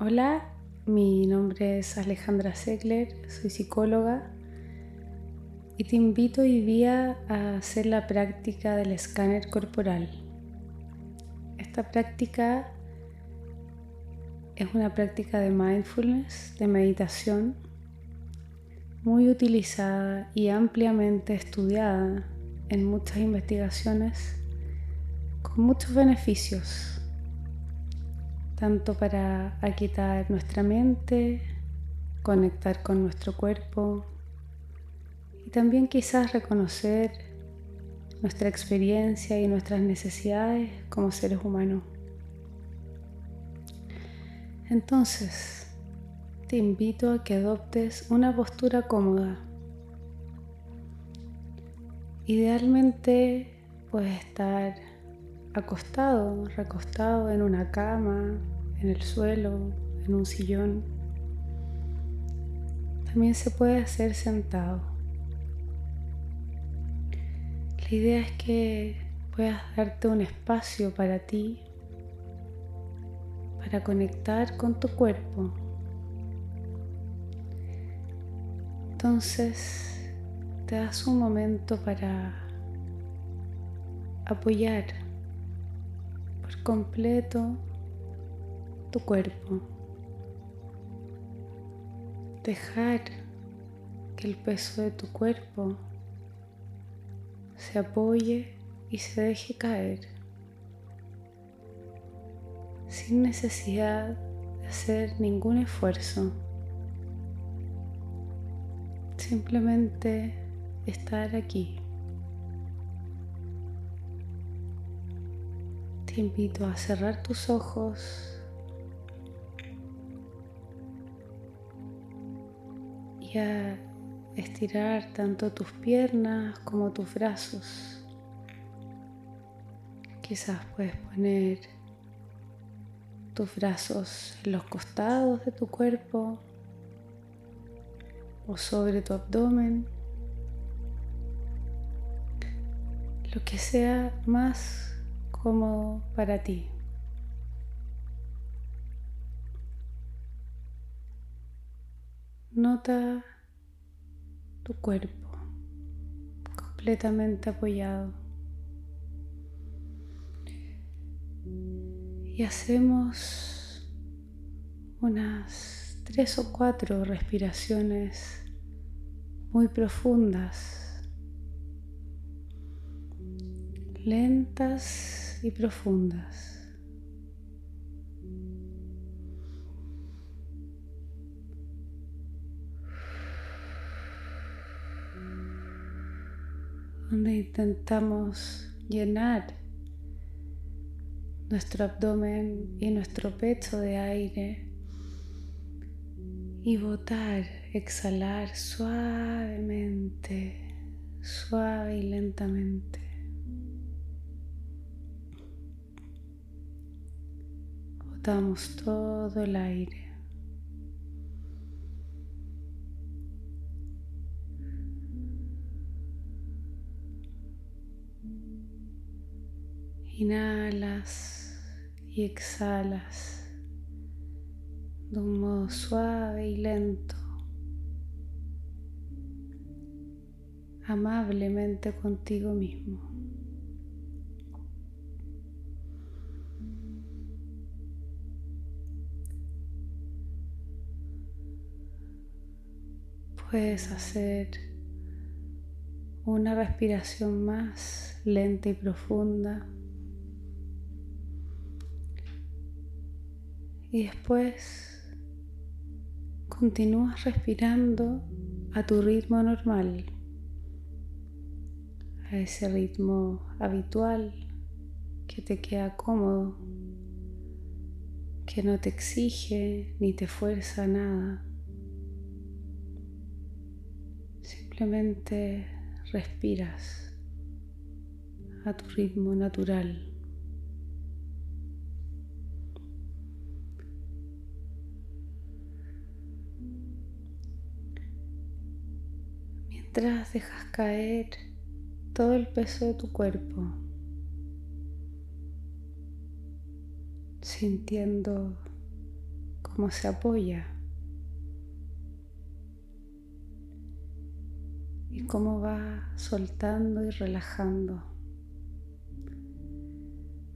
Hola, mi nombre es Alejandra Segler, soy psicóloga y te invito hoy día a hacer la práctica del escáner corporal. Esta práctica es una práctica de mindfulness, de meditación, muy utilizada y ampliamente estudiada en muchas investigaciones con muchos beneficios tanto para aquietar nuestra mente, conectar con nuestro cuerpo y también quizás reconocer nuestra experiencia y nuestras necesidades como seres humanos. Entonces, te invito a que adoptes una postura cómoda. Idealmente puedes estar acostado, recostado en una cama, en el suelo, en un sillón. También se puede hacer sentado. La idea es que puedas darte un espacio para ti, para conectar con tu cuerpo. Entonces te das un momento para apoyar completo tu cuerpo. Dejar que el peso de tu cuerpo se apoye y se deje caer sin necesidad de hacer ningún esfuerzo. Simplemente estar aquí. Te invito a cerrar tus ojos y a estirar tanto tus piernas como tus brazos. Quizás puedes poner tus brazos en los costados de tu cuerpo o sobre tu abdomen. Lo que sea más cómodo para ti. Nota tu cuerpo completamente apoyado. Y hacemos unas tres o cuatro respiraciones muy profundas, lentas y profundas. donde intentamos llenar nuestro abdomen y nuestro pecho de aire y botar, exhalar suavemente, suave y lentamente. Todo el aire. Inhalas y exhalas de un modo suave y lento, amablemente contigo mismo. Puedes hacer una respiración más lenta y profunda. Y después continúas respirando a tu ritmo normal, a ese ritmo habitual que te queda cómodo, que no te exige ni te fuerza nada. Simplemente respiras a tu ritmo natural. Mientras dejas caer todo el peso de tu cuerpo, sintiendo cómo se apoya y cómo va soltando y relajando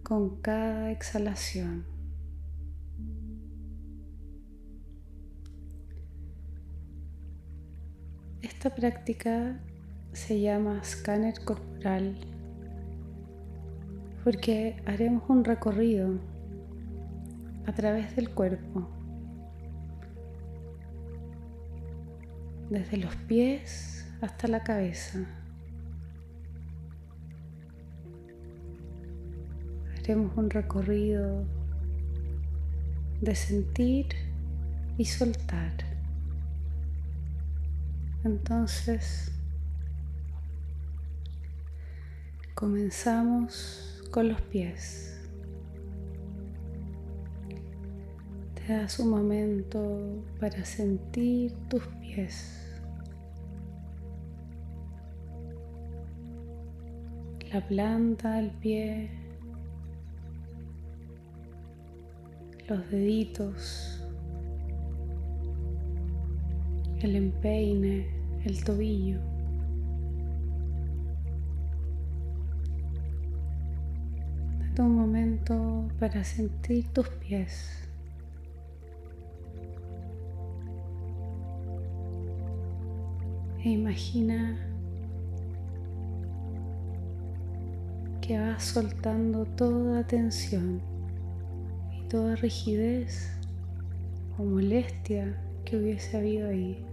con cada exhalación. Esta práctica se llama escáner corporal porque haremos un recorrido a través del cuerpo, desde los pies hasta la cabeza. Haremos un recorrido de sentir y soltar. Entonces, comenzamos con los pies. Te das un momento para sentir tus pies. La planta del pie, los deditos, el empeine, el tobillo. Date un momento para sentir tus pies. E imagina que vas soltando toda tensión y toda rigidez o molestia que hubiese habido ahí.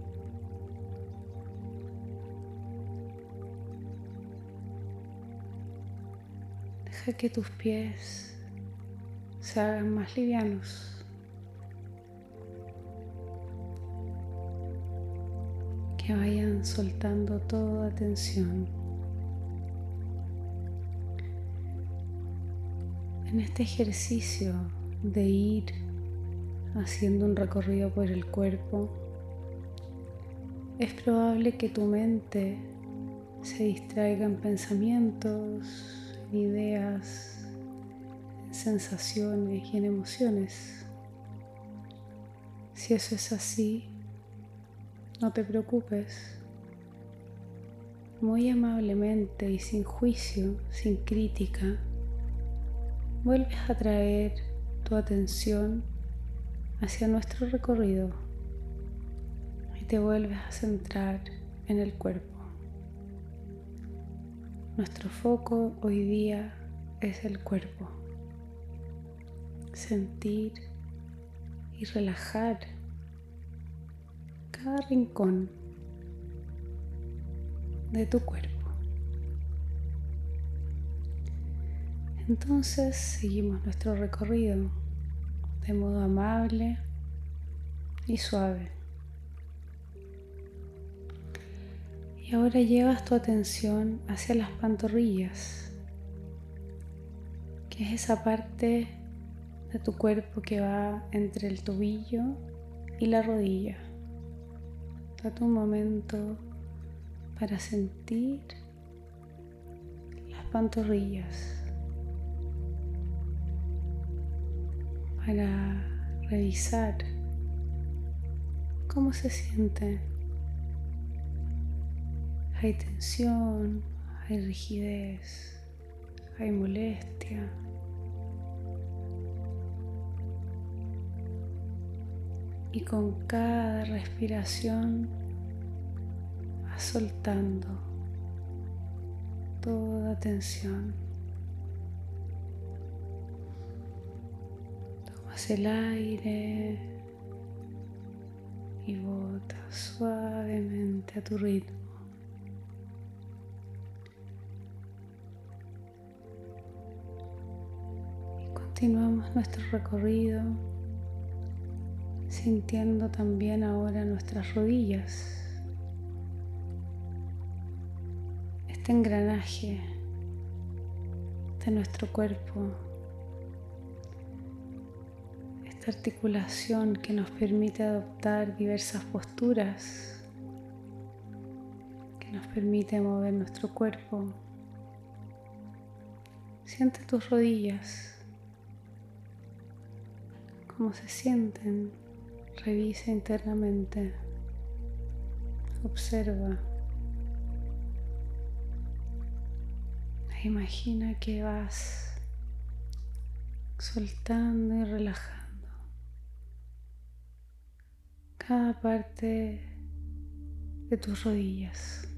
Deja que tus pies se hagan más livianos. Que vayan soltando toda tensión. En este ejercicio de ir haciendo un recorrido por el cuerpo, es probable que tu mente se distraiga en pensamientos, ideas, sensaciones y en emociones. Si eso es así, no te preocupes. Muy amablemente y sin juicio, sin crítica, vuelves a traer tu atención hacia nuestro recorrido y te vuelves a centrar en el cuerpo. Nuestro foco hoy día es el cuerpo. Sentir y relajar cada rincón de tu cuerpo. Entonces seguimos nuestro recorrido de modo amable y suave. Y ahora llevas tu atención hacia las pantorrillas, que es esa parte de tu cuerpo que va entre el tobillo y la rodilla. Date un momento para sentir las pantorrillas, para revisar cómo se sienten hay tensión, hay rigidez, hay molestia. Y con cada respiración vas soltando toda tensión. El aire y botas suavemente a tu ritmo. Continuamos nuestro recorrido sintiendo también ahora nuestras rodillas, este engranaje de nuestro cuerpo, esta articulación que nos permite adoptar diversas posturas, que nos permite mover nuestro cuerpo. Siente tus rodillas cómo se sienten. Revisa internamente. Observa. Imagina que vas soltando y relajando cada parte de tus rodillas.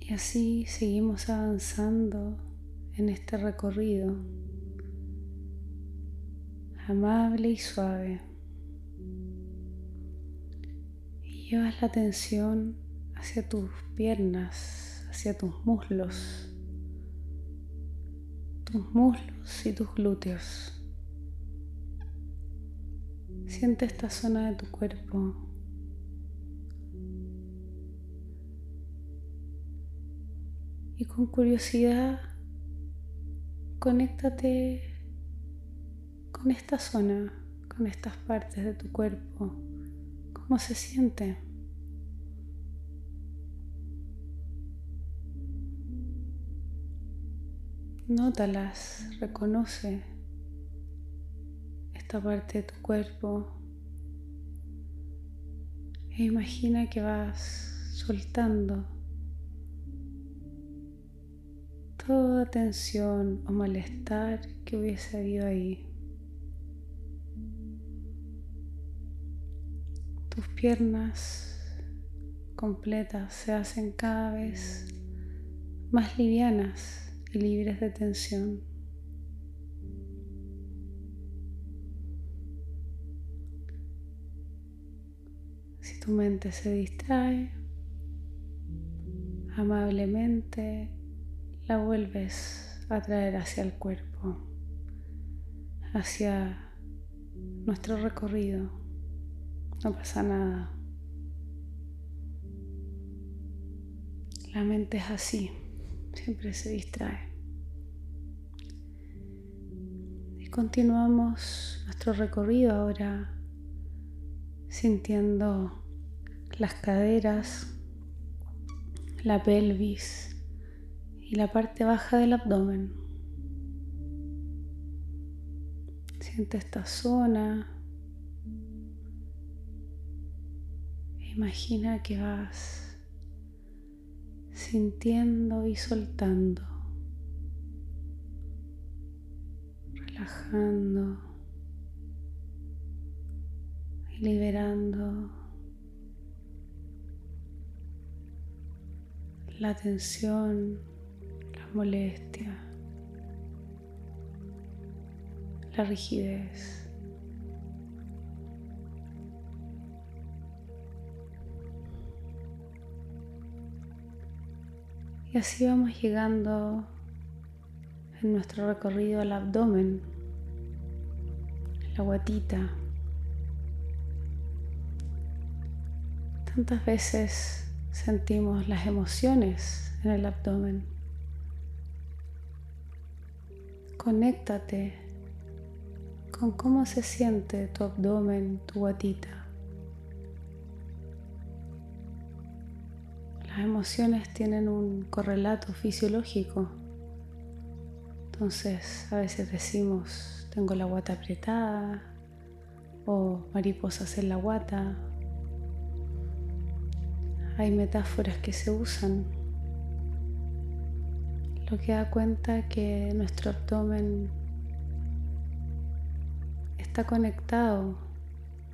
Y así seguimos avanzando en este recorrido amable y suave. Y llevas la atención hacia tus piernas, hacia tus muslos, tus muslos y tus glúteos. Siente esta zona de tu cuerpo. Y con curiosidad, conéctate con esta zona, con estas partes de tu cuerpo. ¿Cómo se siente? Nótalas, reconoce. Esta parte de tu cuerpo. E imagina que vas soltando toda tensión o malestar que hubiese habido ahí. Tus piernas completas se hacen cada vez más livianas y libres de tensión. Si tu mente se distrae, amablemente la vuelves a traer hacia el cuerpo, hacia nuestro recorrido. No pasa nada. La mente es así, siempre se distrae. Y continuamos nuestro recorrido ahora sintiendo las caderas, la pelvis y la parte baja del abdomen. Siente esta zona Imagina que vas sintiendo y soltando, relajando y liberando la tensión, la molestia, la rigidez. Y así vamos llegando en nuestro recorrido al abdomen, la guatita. Tantas veces sentimos las emociones en el abdomen. Conéctate con cómo se siente tu abdomen, tu guatita. Emociones tienen un correlato fisiológico. Entonces a veces decimos, tengo la guata apretada o mariposas en la guata. Hay metáforas que se usan, lo que da cuenta que nuestro abdomen está conectado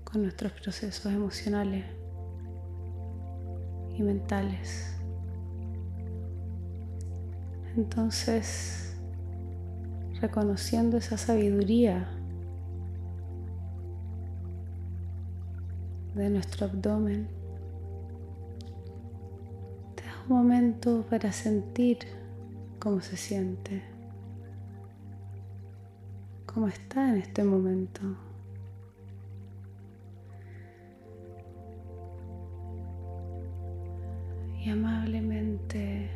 con nuestros procesos emocionales mentales. Entonces, reconociendo esa sabiduría de nuestro abdomen, te das un momento para sentir cómo se siente, cómo está en este momento. Y amablemente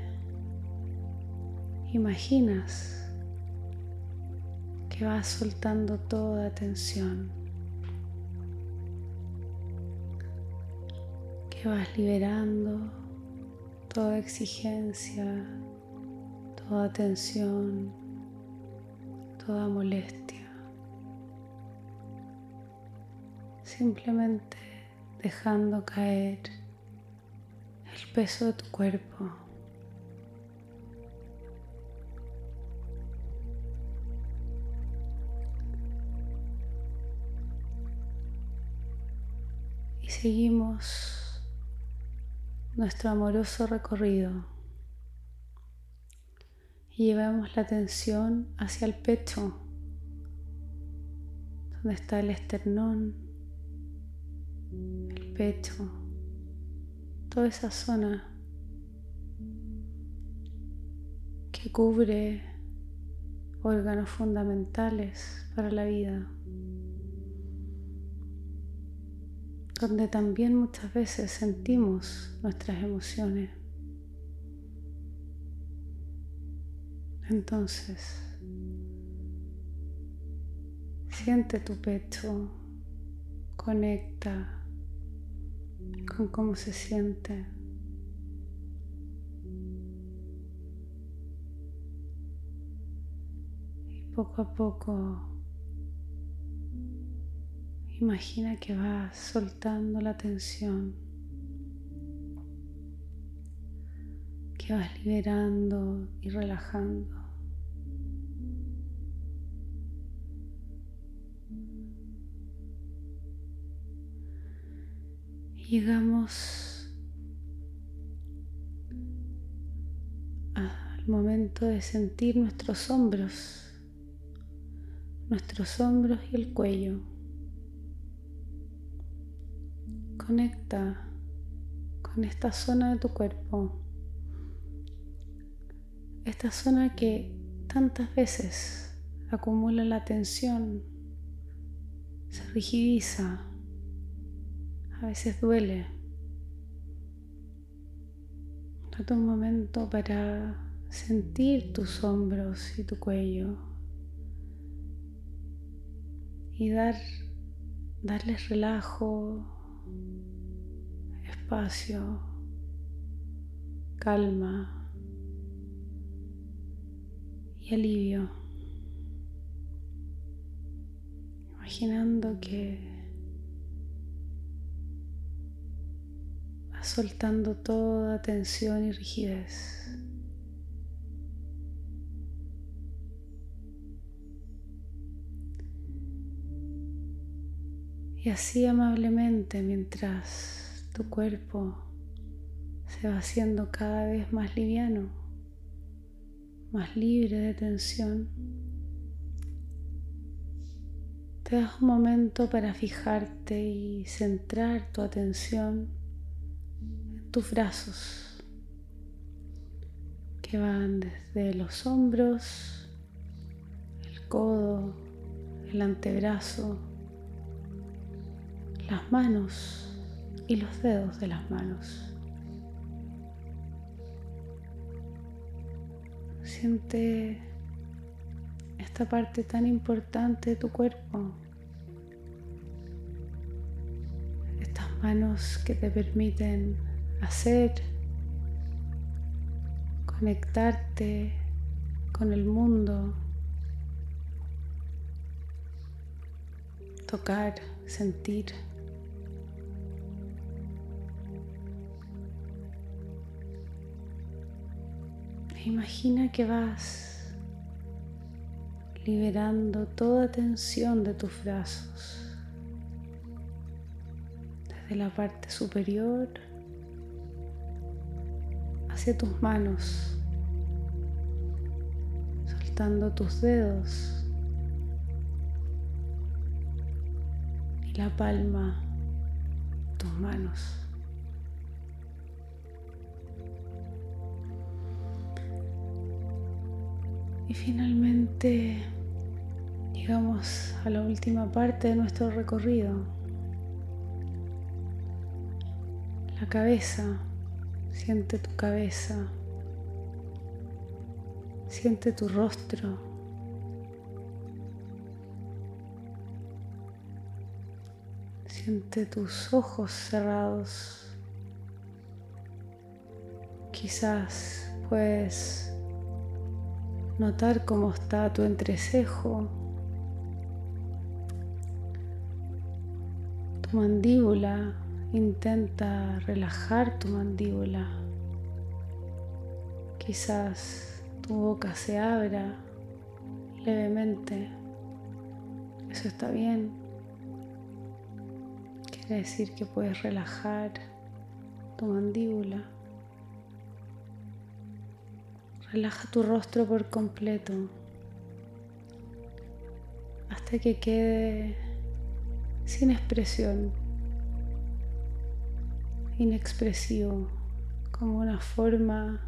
imaginas que vas soltando toda tensión, que vas liberando toda exigencia, toda tensión, toda molestia. Simplemente dejando caer peso de tu cuerpo. Y seguimos nuestro amoroso recorrido y llevamos la atención hacia el pecho, donde está el esternón, el pecho, toda esa zona que cubre órganos fundamentales para la vida, donde también muchas veces sentimos nuestras emociones. Entonces, siente tu pecho, conecta con cómo se siente. Y poco a poco imagina que vas soltando la tensión. que vas liberando y relajando. Llegamos al momento de sentir nuestros hombros, nuestros hombros y el cuello. Conecta con esta zona de tu cuerpo esta zona que tantas veces acumula la tensión, se rigidiza, a veces duele. Date un momento para sentir tus hombros y tu cuello y dar, darles relajo, espacio, calma y alivio. Imaginando que soltando toda tensión y rigidez. Y así amablemente mientras tu cuerpo se va haciendo cada vez más liviano más libre de tensión, te das un momento para fijarte y centrar tu atención en tus brazos que van desde los hombros, el codo, el antebrazo, las manos y los dedos de las manos. Siente esta parte tan importante de tu cuerpo. Estas manos que te permiten hacer, conectarte con el mundo, tocar, sentir. Imagina que vas liberando toda tensión de tus brazos, desde la parte superior tus manos, soltando tus dedos y la palma tus manos. Y finalmente llegamos a la última parte de nuestro recorrido. La cabeza, siente tu cabeza, siente tu rostro. Siente tus ojos cerrados Quizás puedes notar cómo está tu entrecejo, tu mandíbula. Intenta relajar tu mandíbula. Quizás tu boca se abra levemente. Eso está bien. Quiere decir que puedes relajar tu mandíbula. Relaja tu rostro por completo hasta que quede sin expresión, inexpresivo, como una forma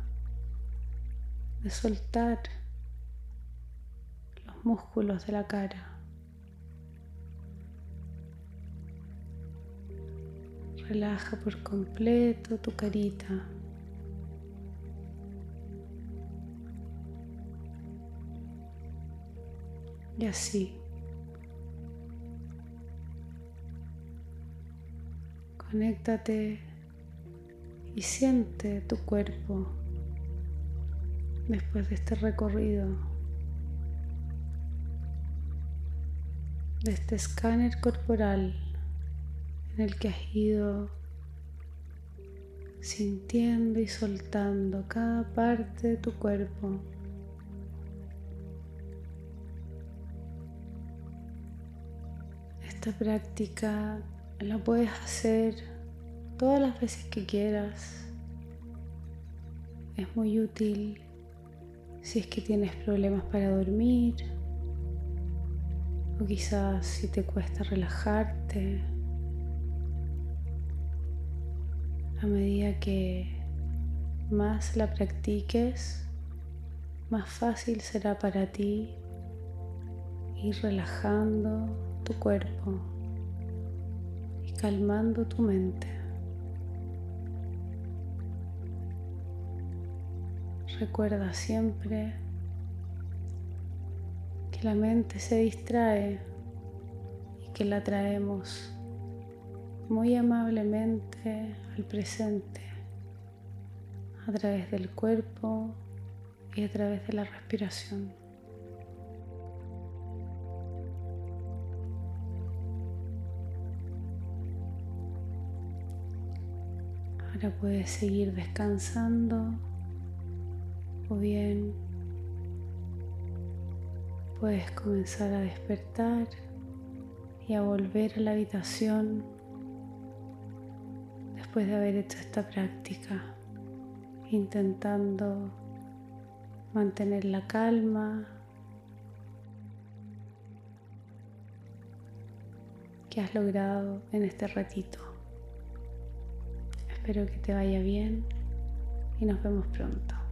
de soltar los músculos de la cara. Relaja por completo tu carita. Y así. Conéctate y siente tu cuerpo después de este recorrido, de este escáner corporal en el que has ido sintiendo y soltando cada parte de tu cuerpo. Esta práctica la puedes hacer todas las veces que quieras. Es muy útil si es que tienes problemas para dormir o quizás si te cuesta relajarte. A medida que más la practiques, más fácil será para ti ir relajando tu cuerpo y calmando tu mente. Recuerda siempre que la mente se distrae y que la traemos muy amablemente al presente a través del cuerpo y a través de la respiración. Ahora puedes seguir descansando o bien puedes comenzar a despertar y a volver a la habitación después de haber hecho esta práctica, intentando mantener la calma que has logrado en este ratito. Espero que te vaya bien y nos vemos pronto.